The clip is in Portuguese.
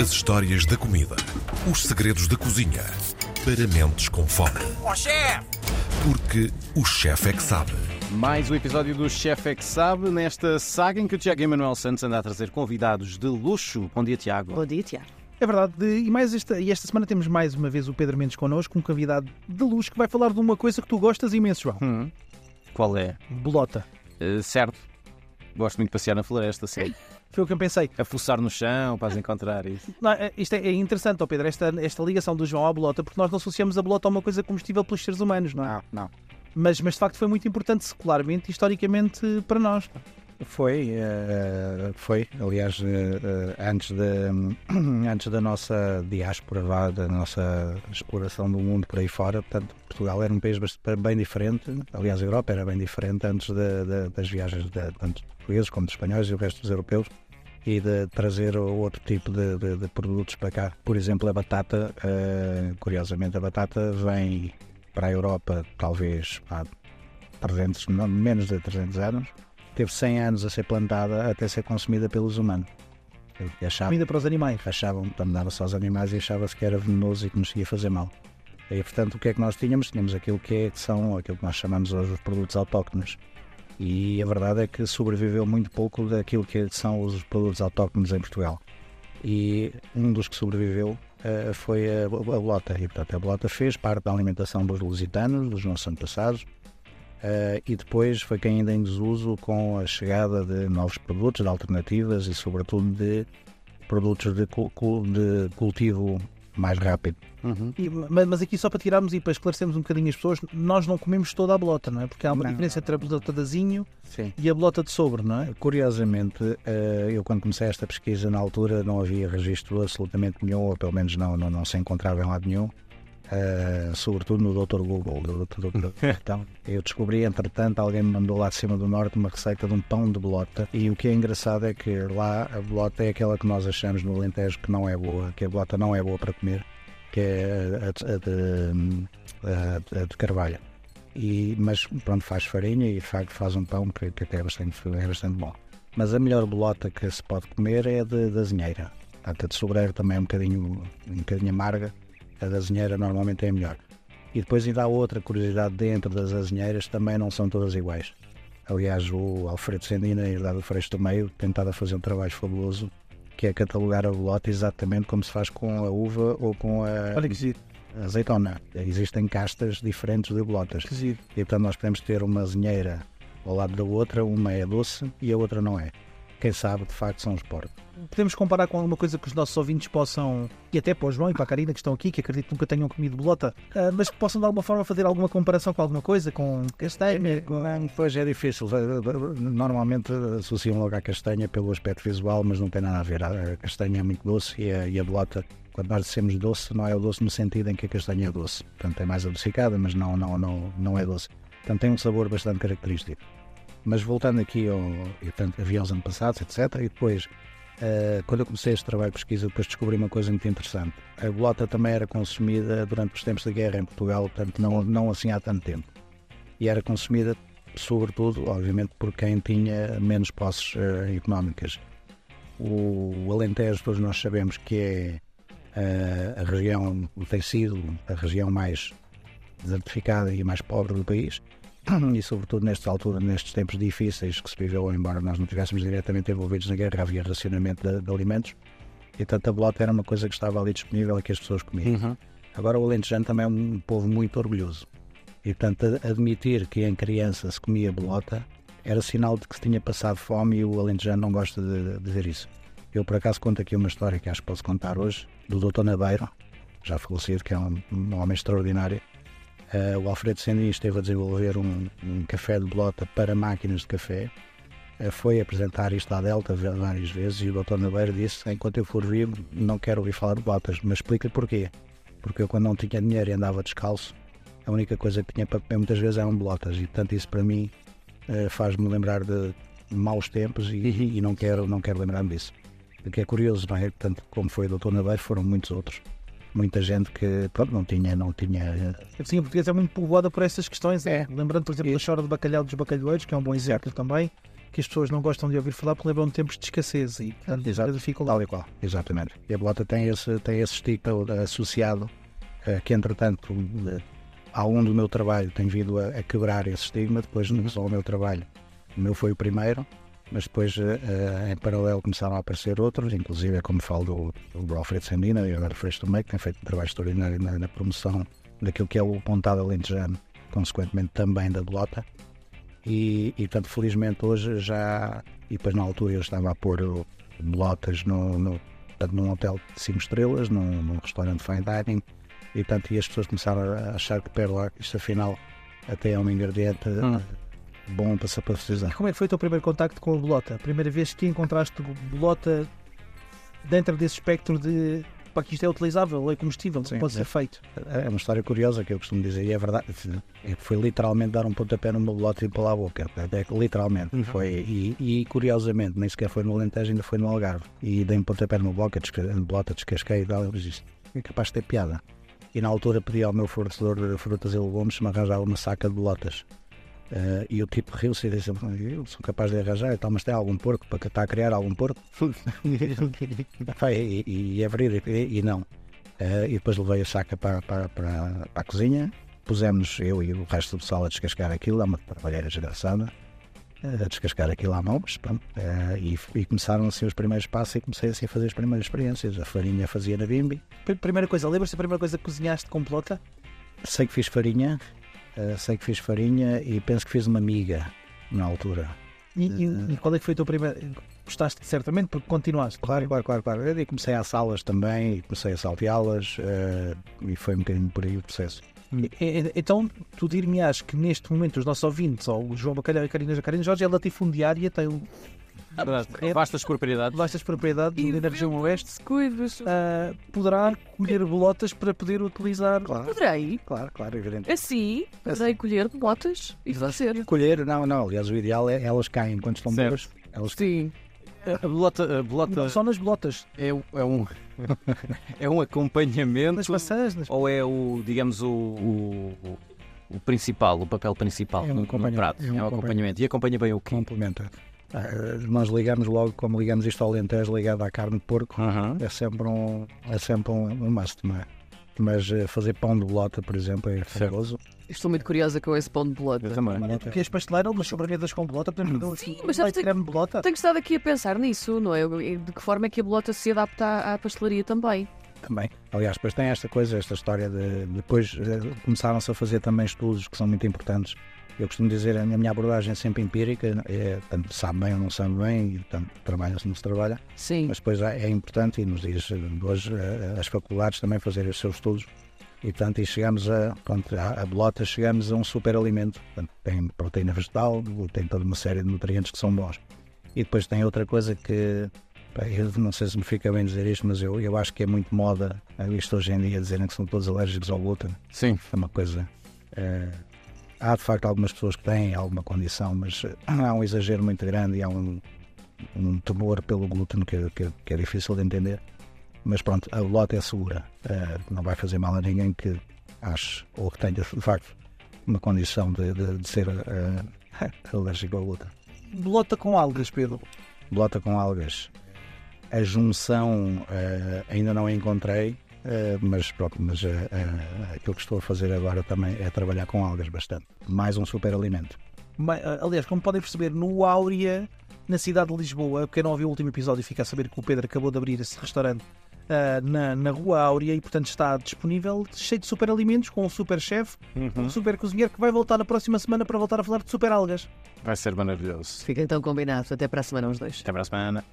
As histórias da comida. Os segredos da cozinha. Para mentes com fome. Ó chefe! Porque o chefe é que sabe. Mais um episódio do Chefe é que Sabe, nesta saga em que o Tiago Emanuel Santos anda a trazer convidados de luxo. Bom dia, Tiago. Bom dia, Tiago. É verdade, de- e, mais esta, e esta semana temos mais uma vez o Pedro Mendes connosco, um convidado de luz que vai falar de uma coisa que tu gostas imenso, João. Hum, Qual é? Bolota. Eh, certo. Gosto muito de passear na floresta, sim. Foi o que eu pensei. A fuçar no chão para as encontrar isso. Não, é- isto é, é interessante, ó Pedro, esta, esta ligação do João à bolota, porque nós não associamos a bolota a uma coisa comestível pelos seres humanos, não é? Não, não. Mas, mas de facto foi muito importante secularmente e historicamente para nós. Foi, eh, foi. Aliás, eh, eh, antes, de, antes da nossa diáspora, da nossa exploração do mundo por aí fora, portanto, Portugal era um país bem diferente. Aliás, a Europa era bem diferente antes de- de- das viagens de, tanto de portugueses como de espanhóis e o resto dos europeus e de trazer outro tipo de, de- de produtos para cá. Por exemplo, a batata, eh, curiosamente, a batata vem para a Europa talvez há 300, não, menos de 300 anos teve 100 anos a ser plantada até ser consumida pelos humanos. Achavam, Comida para os animais. achavam portanto, dava só aos animais e achava-se que era venenoso e que nos ia fazer mal. E, portanto, o que é que nós tínhamos? Tínhamos aquilo que, é, que são aquilo que nós chamamos hoje os produtos autóctones. E a verdade é que sobreviveu muito pouco daquilo que são os produtos autóctones em Portugal. E um dos que sobreviveu eh, foi a, a bolota. E, portanto, a bolota fez parte da alimentação dos lusitanos, dos nossos antepassados, Uh, e depois foi quem ainda em desuso com a chegada de novos produtos, de alternativas e, sobretudo, de produtos de, de cultivo mais rápido. Uhum. E- mas, mas aqui só para tirarmos e para esclarecermos um bocadinho as pessoas, nós não comemos toda a bolota, não é? Porque há uma Não. diferença entre a bolota de azinho Sim. e a bolota de sobre, não é? Curiosamente, uh, eu quando comecei esta pesquisa na altura não havia registro absolutamente nenhum, ou pelo menos não, não, não se encontrava em lado nenhum. Uh, sobretudo no Dr. Google. do Dr. Google. Então, eu descobri, entretanto, alguém me mandou lá de cima do norte uma receita de um pão de bolota. E o que é engraçado é que lá a bolota é aquela que nós achamos no Alentejo que não é boa, que a bolota não é boa para comer, que é a, de- a a- de carvalho. E, mas pronto, faz farinha e de facto faz um pão que, que até é bastante, é bastante bom. Mas a melhor bolota que se pode comer é a de, da azinheira. Portanto, a de sobreiro também é um bocadinho, um bocadinho amarga, a da azinheira normalmente é melhor. E depois ainda há outra curiosidade dentro das azinheiras, também não são todas iguais. Aliás, o Alfredo Sendina e a Herdade do Freixo do Meio tem estado a fazer um trabalho fabuloso, que é catalogar a bolota exatamente como se faz com a uva ou com a azeitona. Existem castas diferentes de bolotas. E portanto nós podemos ter uma azinheira ao lado da outra, uma é doce e a outra não é. Quem sabe de facto são os porcos. Podemos comparar com alguma coisa que os nossos ouvintes possam, e até para o João e para a Karina que estão aqui, que acredito que nunca tenham comido bolota, ah, mas que possam de alguma forma fazer alguma comparação com alguma coisa, com castanha, com... Não, Pois é difícil. Normalmente associam logo à castanha pelo aspecto visual, mas não tem nada a ver. A castanha é muito doce e a, e a bolota, quando nós dissemos doce, não é o doce no sentido em que a castanha é doce. Portanto, é mais adocicada, mas não, não, não, não é doce. Portanto, tem um sabor bastante característico. Mas voltando aqui ao. E, portanto, havia os antepassados, etc. E depois, eh, quando eu comecei este trabalho de pesquisa, depois descobri uma coisa muito interessante. A bolota também era consumida durante os tempos de guerra em Portugal, portanto, não, não assim há tanto tempo. E era consumida, sobretudo, obviamente, por quem tinha menos posses eh, económicas. O, o Alentejo, todos nós sabemos que é eh, a região, tem sido a região mais desertificada e mais pobre do país e sobretudo nesta altura, nestes tempos difíceis que se viveu, embora nós não estivéssemos diretamente envolvidos na guerra, havia racionamento de, de alimentos e portanto a bolota era uma coisa que estava ali disponível e que as pessoas comiam. Uhum. Agora o Alentejano também é um povo muito orgulhoso e portanto admitir que em criança se comia bolota era sinal de que se tinha passado fome e o Alentejano não gosta de, de dizer isso. Eu por acaso conto aqui uma história que acho que posso contar hoje, do Dr. Nabeiro, já falecido, que é um, um homem extraordinário, Uh, o Alfredo Sendin esteve a desenvolver um, um café de bolota para máquinas de café. Uh, foi apresentar isto à Delta várias vezes e o Dr. Nabeiro disse: Enquanto eu for vivo, não quero ouvir falar de botas, mas explica-lhe porquê. Porque eu, quando não tinha dinheiro e andava descalço, a única coisa que tinha para comer muitas vezes eram bolotas e, portanto, isso para mim uh, faz-me lembrar de maus tempos e, e não quero, não quero lembrar-me disso. O que é curioso, não é? Tanto como foi o Dr. Nabeiro, foram muitos outros. Muita gente que pronto, não tinha, não tinha A cozinha portuguesa é muito povoada por essas questões. É. Lembrando, por exemplo, da chora de bacalhau dos bacalhoeiros, que é um bom exemplo também, que as pessoas não gostam de ouvir falar porque lembram de tempos de escassez e portanto, Exato. da dificuldade. Tal e qual, exatamente. E a bolota tem esse, tem esse estigma associado, eh, que entretanto, eh, ao longo do meu trabalho, tem vindo a, a quebrar esse estigma. Depois, não só o meu trabalho, o meu foi o primeiro, mas depois, eh, eh, em paralelo, começaram a aparecer outros, inclusive, é como falo do, do Alfredo Sandina e agora Freixo também, que tem feito um trabalho extraordinário na, na promoção daquilo que é o pontado alentejano, consequentemente também da bolota. E, e portanto, felizmente hoje já. E depois na altura eu estava a pôr bolotas no, no, portanto, num hotel de 5 estrelas, num, num restaurante fine dining, e portanto, e as pessoas começaram a achar que pérola, isto afinal até é um ingrediente Hum. Bom para se. Como é que foi o teu primeiro contacto com a bolota? A primeira vez que encontraste bolota dentro desse espectro de pá, que isto é utilizável, é comestível, Sim, pode é. ser feito. É uma história curiosa que eu costumo dizer, e é verdade, é que foi literalmente dar um pontapé numa bolota e à boca. É, que literalmente. Uhum. Foi, e, e, curiosamente, nem sequer foi no Alentejo, ainda foi no Algarve. E dei um pontapé numa bolota, desca- bolota descasquei e tal, eu disse, é capaz de ter piada. E na altura pedi ao meu fornecedor de frutas e legumes se me arranjava uma saca de bolotas. Eh, e o tipo riu-se e disse: Eu sou capaz de arranjar e tal, mas tem algum porco para que está a criar algum porco? E, e- e verídico, e, e não. Eh, e depois levei a saca para, para, para, para a cozinha, pusemos eu e o resto do pessoal a descascar aquilo, é uma trabalheira desgraçada, eh, a descascar aquilo à mão, mas pronto, eh, e, e começaram assim os primeiros passos e comecei assim a fazer as primeiras experiências. A farinha fazia na bimbi, Pr- Primeira coisa, lembras-te da primeira coisa que cozinhaste com bolota? sei que fiz farinha, sei que fiz farinha e penso que fiz uma miga na altura. E, e- e qual é que foi o teu primeiro. Gostaste certamente porque continuaste. Claro, claro, claro, claro. E comecei a assá-las também, e comecei a salteá-las, eh, e foi um bocadinho por aí o processo. E- Então, tu dir-me-ás que neste momento os nossos ouvintes, ou o João Bacalhau e a Carina Jacarina Jorge, é latifundiária, tem Verdade. É- Vastas propriedades. vastas propriedades ali na região oeste, Descuidos. ah, poderá colher bolotas para poder utilizar. Claro, Poderei, claro, claro, evidente. assim, poderei colher botas e fazer. Colher, não, não, aliás, o ideal é elas caem quando estão boas. Elas Sim. A bolota, a bolota só nas bolotas, é, um- é um, é um acompanhamento nas maçãs, nas... ou é o, digamos, o, o, o- principal, o papel principal É um no- no, acompanhamento, prato? é É um um acompanhamento. E acompanha bem o quê? complementa. Ah, nós ligamos logo, como ligamos isto ao Alentejo, ligado à carne de porco, Aham. é sempre um, é sempre um, um must, não é? Mas eh, fazer pão de bolota, por exemplo, é fabuloso. Estou muito curiosa com esse pão de bolota. Eu também. Porque as pasteleiras, umas sobremedas com bolota, podemos Sim, assim, mas sabes leite creme de bolota. Tenho estado aqui a pensar nisso, não é? De que forma é que a bolota se adapta à, à pastelaria também. Também. Aliás, depois tem esta coisa, esta história de. Depois eh, começaram-se a fazer também estudos que são muito importantes. Eu costumo dizer, a minha abordagem é sempre empírica, é, tanto sabe bem ou não sabe bem, e tanto trabalha-se ou não se trabalha, Sim. mas depois é importante, e nos dias de hoje, eh, as faculdades também fazerem os seus estudos, e portanto, e chegamos a, pronto, a, a bolota, chegamos a um superalimento. Portanto, tem proteína vegetal, tem toda uma série de nutrientes que são bons. E depois tem outra coisa que, eu não sei se me fica bem dizer isto, mas eu, eu acho que é muito moda eh, isto hoje em dia, dizerem que são todos alérgicos ao glúten. Sim. É uma coisa. eh, há de facto algumas pessoas que têm alguma condição, mas eh, há um exagero muito grande e há um, um temor pelo glúten que, que- que é difícil de entender. Mas pronto, a bolota é segura. eh, não vai fazer mal a ninguém que ache ou que tenha de facto uma condição de, de- de ser eh, alérgico ao glúten. Bolota com algas, Pedro. Bolota com algas. A junção eh, ainda não a encontrei, mas pronto, mas eh, eh, aquilo que estou a fazer agora também é trabalhar com algas bastante. Mais um superalimento. Ma- ah, Aliás, como podem perceber, no Áurea, na cidade de Lisboa, quem não ouviu o último episódio fica a saber que o Pedro acabou de abrir esse restaurante ah, na, na Rua Áurea e, portanto, está disponível, cheio de super alimentos, com um super chefe, um super cozinheiro que vai voltar na próxima semana para voltar a falar de super algas. Vai ser maravilhoso. Fica então combinado. Até para a semana, os dois. Até para a semana.